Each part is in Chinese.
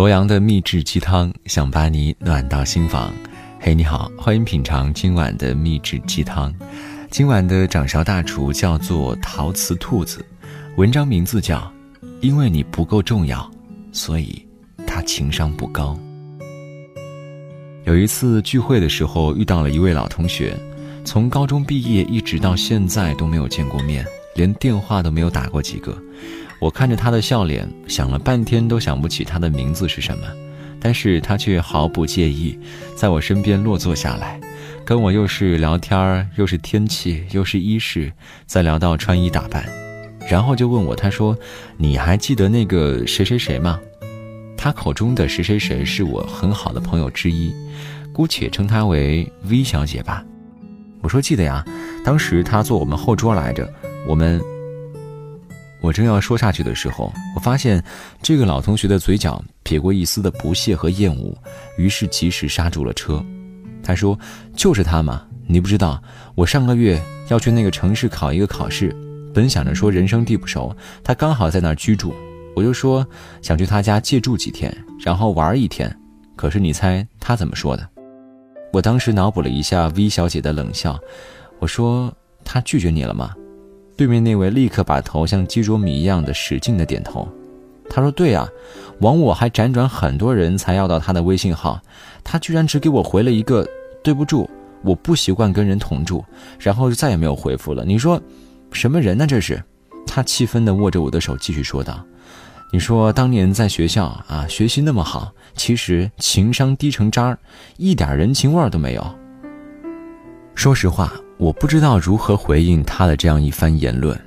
罗阳的秘制鸡汤，想把你暖到心房。嘿，你好，欢迎品尝今晚的秘制鸡汤。今晚的掌勺大厨叫做陶瓷兔子，文章名字叫《因为你不够重要，所以他情商不高》。有一次聚会的时候，遇到了一位老同学，从高中毕业一直到现在都没有见过面，连电话都没有打过几个。我看着他的笑脸，想了半天都想不起他的名字是什么，但是他却毫不介意，在我身边落座下来。跟我又是聊天儿，又是天气，又是衣饰，再聊到穿衣打扮，然后就问我，他说：“你还记得那个谁谁谁吗？”他口中的谁谁谁是我很好的朋友之一，姑且称她为 V 小姐吧。我说记得呀，当时她坐我们后桌来着。我们，我正要说下去的时候，我发现这个老同学的嘴角撇过一丝的不屑和厌恶，于是及时刹住了车。他说：“就是他嘛，你不知道，我上个月要去那个城市考一个考试，本想着说人生地不熟，他刚好在那儿居住，我就说想去他家借住几天，然后玩一天。可是你猜他怎么说的？我当时脑补了一下 V 小姐的冷笑，我说他拒绝你了吗？对面那位立刻把头像鸡啄米一样的使劲的点头。他说对啊，枉我还辗转很多人才要到他的微信号，他居然只给我回了一个。”对不住，我不习惯跟人同住，然后就再也没有回复了。你说，什么人呢？这是，他气愤地握着我的手，继续说道：“你说当年在学校啊，学习那么好，其实情商低成渣儿，一点人情味儿都没有。”说实话，我不知道如何回应他的这样一番言论。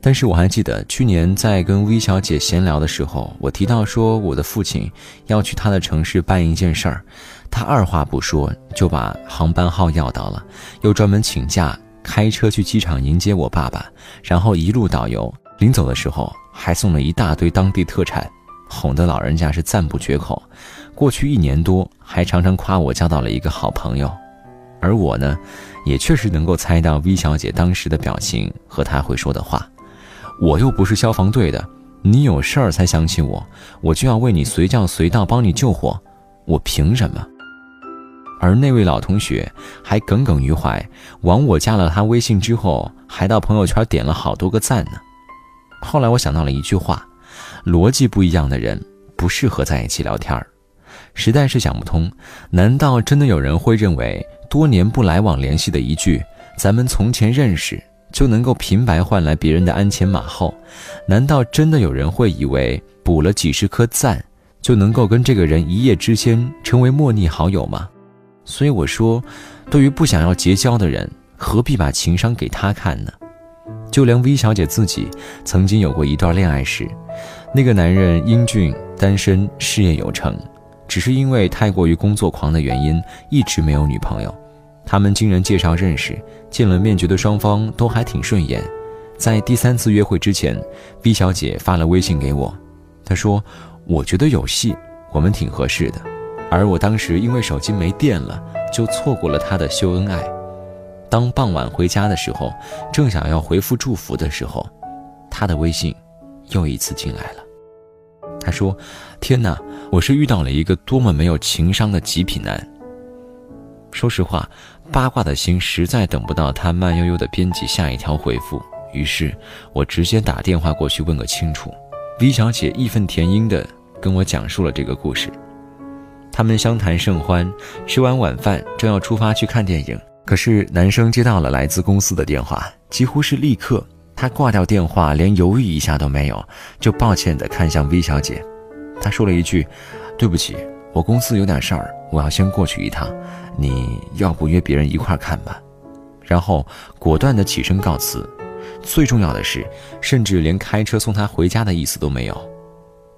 但是我还记得去年在跟 V 小姐闲聊的时候，我提到说我的父亲要去他的城市办一件事儿，他二话不说就把航班号要到了，又专门请假开车去机场迎接我爸爸，然后一路导游，临走的时候还送了一大堆当地特产，哄得老人家是赞不绝口。过去一年多，还常常夸我交到了一个好朋友，而我呢，也确实能够猜到 V 小姐当时的表情和她会说的话。我又不是消防队的，你有事儿才想起我，我就要为你随叫随到，帮你救火，我凭什么？而那位老同学还耿耿于怀，往我加了他微信之后，还到朋友圈点了好多个赞呢。后来我想到了一句话：逻辑不一样的人不适合在一起聊天儿，实在是想不通，难道真的有人会认为多年不来往联系的一句“咱们从前认识”？就能够平白换来别人的鞍前马后？难道真的有人会以为补了几十颗赞，就能够跟这个人一夜之间成为莫逆好友吗？所以我说，对于不想要结交的人，何必把情商给他看呢？就连 V 小姐自己曾经有过一段恋爱时，那个男人英俊、单身、事业有成，只是因为太过于工作狂的原因，一直没有女朋友。他们经人介绍认识，见了面觉得双方都还挺顺眼。在第三次约会之前，B 小姐发了微信给我，她说：“我觉得有戏，我们挺合适的。”而我当时因为手机没电了，就错过了她的秀恩爱。当傍晚回家的时候，正想要回复祝福的时候，她的微信又一次进来了。她说：“天哪，我是遇到了一个多么没有情商的极品男。”说实话，八卦的心实在等不到他慢悠悠的编辑下一条回复，于是我直接打电话过去问个清楚。V 小姐义愤填膺地跟我讲述了这个故事。他们相谈甚欢，吃完晚饭正要出发去看电影，可是男生接到了来自公司的电话，几乎是立刻，他挂掉电话，连犹豫一下都没有，就抱歉地看向 V 小姐。他说了一句：“对不起，我公司有点事儿，我要先过去一趟。”你要不约别人一块看吧，然后果断的起身告辞。最重要的是，甚至连开车送他回家的意思都没有。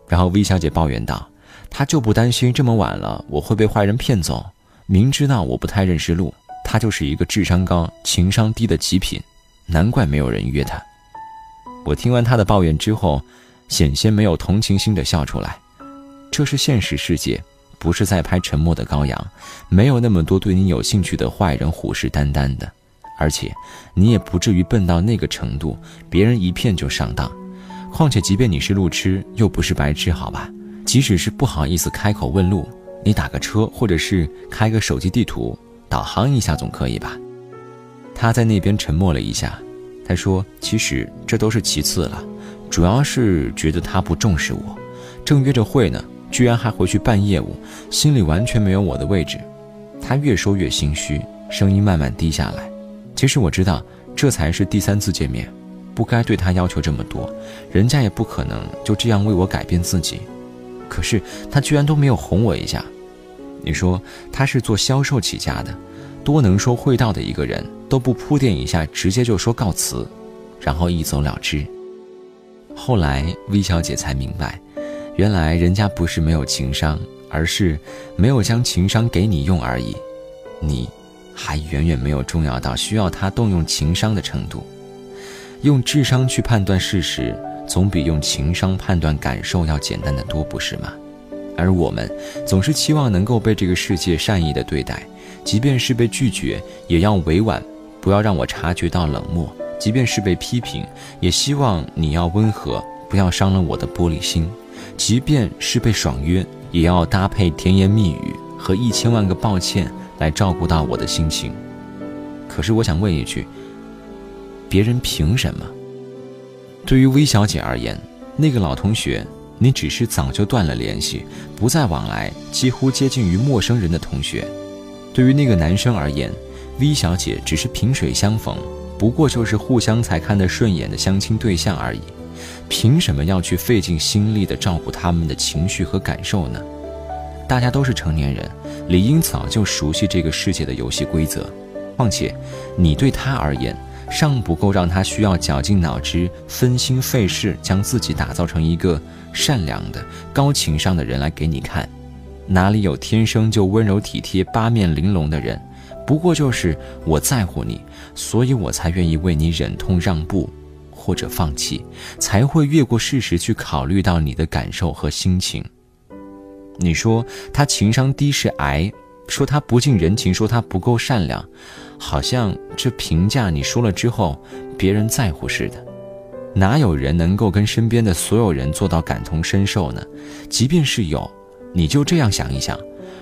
然后 V 小姐抱怨道：“她就不担心这么晚了我会被坏人骗走？明知道我不太认识路，她就是一个智商高、情商低的极品，难怪没有人约她。”我听完她的抱怨之后，险些没有同情心的笑出来。这是现实世界。不是在拍沉默的羔羊，没有那么多对你有兴趣的坏人虎视眈眈的，而且你也不至于笨到那个程度，别人一骗就上当。况且，即便你是路痴，又不是白痴，好吧？即使是不好意思开口问路，你打个车或者是开个手机地图导航一下总可以吧？他在那边沉默了一下，他说：“其实这都是其次了，主要是觉得他不重视我，正约着会呢，居然还回去办业务，心里完全没有我的位置。”他越说越心虚，声音慢慢低下来。其实我知道，这才是第三次见面，不该对他要求这么多，人家也不可能就这样为我改变自己。可是他居然都没有哄我一下。你说他是做销售起家的，多能说会道的一个人，都不铺垫一下，直接就说告辞，然后一走了之。后来 V 小姐才明白，原来人家不是没有情商，而是没有将情商给你用而已。你。还远远没有重要到需要他动用情商的程度。用智商去判断事实，总比用情商判断感受要简单的多，不是吗？而我们总是期望能够被这个世界善意的对待，即便是被拒绝，也要委婉，不要让我察觉到冷漠；即便是被批评，也希望你要温和，不要伤了我的玻璃心；即便是被爽约，也要搭配甜言蜜语和一千万个抱歉。来照顾到我的心情，可是我想问一句：别人凭什么？对于薇小姐而言，那个老同学，你只是早就断了联系，不再往来，几乎接近于陌生人的同学；对于那个男生而言，薇小姐只是萍水相逢，不过就是互相才看得顺眼的相亲对象而已。凭什么要去费尽心力的照顾他们的情绪和感受呢？大家都是成年人。理应早就熟悉这个世界的游戏规则，况且，你对他而言尚不够让他需要绞尽脑汁、分心费事，将自己打造成一个善良的、高情商的人来给你看。哪里有天生就温柔体贴、八面玲珑的人？不过就是我在乎你，所以我才愿意为你忍痛让步，或者放弃，才会越过事实去考虑到你的感受和心情。你说他情商低是癌，说他不近人情，说他不够善良，好像这评价你说了之后，别人在乎似的。哪有人能够跟身边的所有人做到感同身受呢？即便是有，你就这样想一想：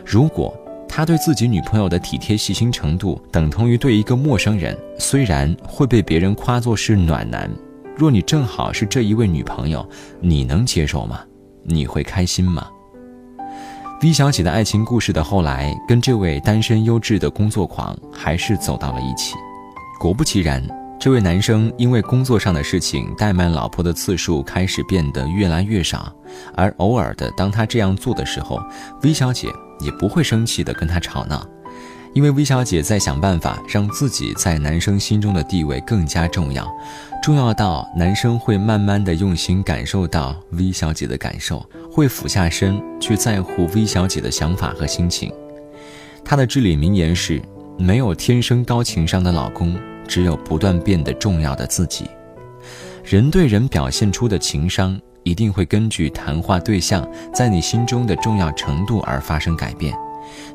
如果他对自己女朋友的体贴细心程度等同于对一个陌生人，虽然会被别人夸作是暖男，若你正好是这一位女朋友，你能接受吗？你会开心吗？V 小姐的爱情故事的后来，跟这位单身优质的工作狂还是走到了一起。果不其然，这位男生因为工作上的事情怠慢老婆的次数开始变得越来越少，而偶尔的当他这样做的时候，V 小姐也不会生气的跟他吵闹，因为 V 小姐在想办法让自己在男生心中的地位更加重要，重要到男生会慢慢的用心感受到 V 小姐的感受。会俯下身去在乎 V 小姐的想法和心情。她的至理名言是：没有天生高情商的老公，只有不断变得重要的自己。人对人表现出的情商，一定会根据谈话对象在你心中的重要程度而发生改变。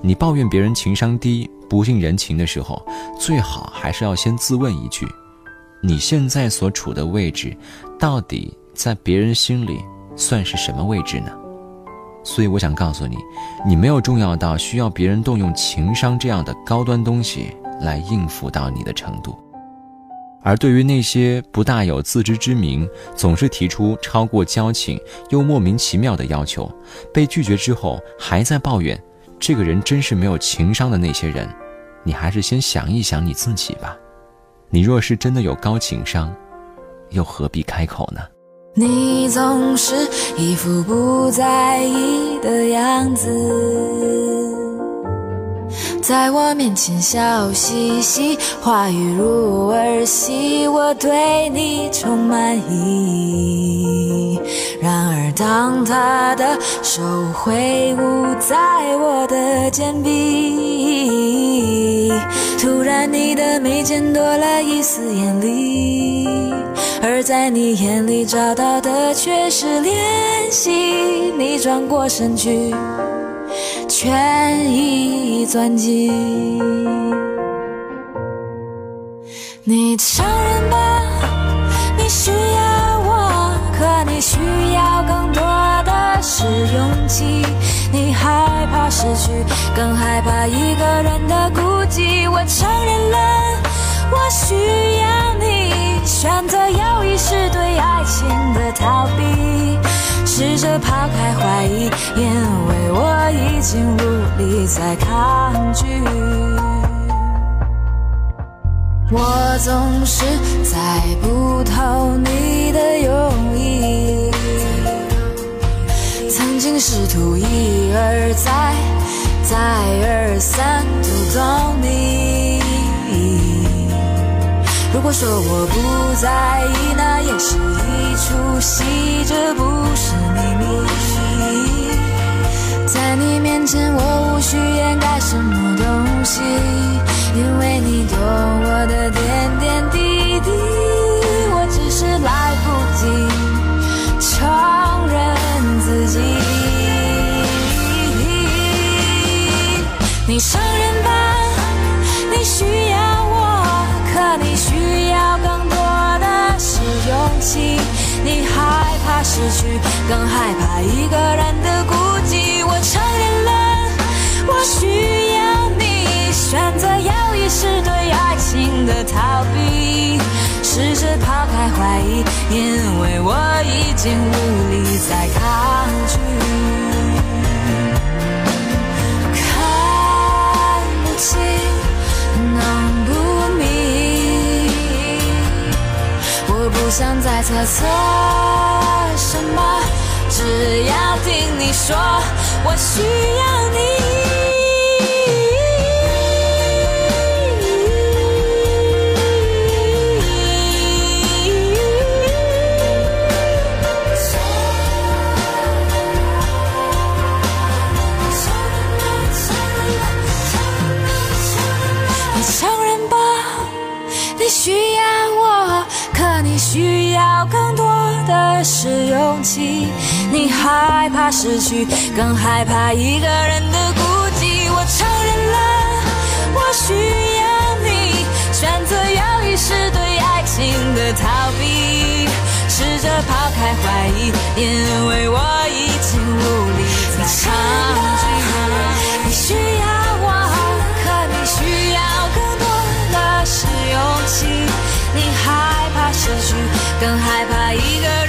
你抱怨别人情商低、不近人情的时候，最好还是要先自问一句：你现在所处的位置，到底在别人心里？算是什么位置呢？所以我想告诉你，你没有重要到需要别人动用情商这样的高端东西来应付到你的程度。而对于那些不大有自知之明，总是提出超过交情又莫名其妙的要求，被拒绝之后还在抱怨这个人真是没有情商的那些人，你还是先想一想你自己吧。你若是真的有高情商，又何必开口呢？你总是一副不在意的样子，在我面前笑嘻嘻，话语如儿戏，我对你充满疑义。当他的手挥舞在我的肩臂，突然你的眉间多了一丝艳丽。而在你眼里找到的却是怜惜，你转过身去，全已钻进。你承认吧，你需，勇气。你害怕失去，更害怕一个人的孤寂。我承认了，我需要你。选择友谊是对爱情的逃避，试着抛开怀疑，因为我已经无力再抗拒。我总是猜不透你的用意，曾经试图一而再、再而三读懂你。如果说我不在意，那也是一出戏，这不是秘密。在你面前，我去，更害怕一个人的孤寂。我承认了，我需要你，选择要。是对爱情的逃避，试着抛开怀疑，因为我已经无力再抗拒。想再猜测什么，只要听你说，我需要你。是勇气。你害怕失去，更害怕一个人的孤寂。我承认了，我需要你。选择友谊是对爱情的逃避，试着抛开怀疑，因为我已经无力再抗拒。你需要我，可你需要更多的是勇气。你害怕失去，更害怕一个人。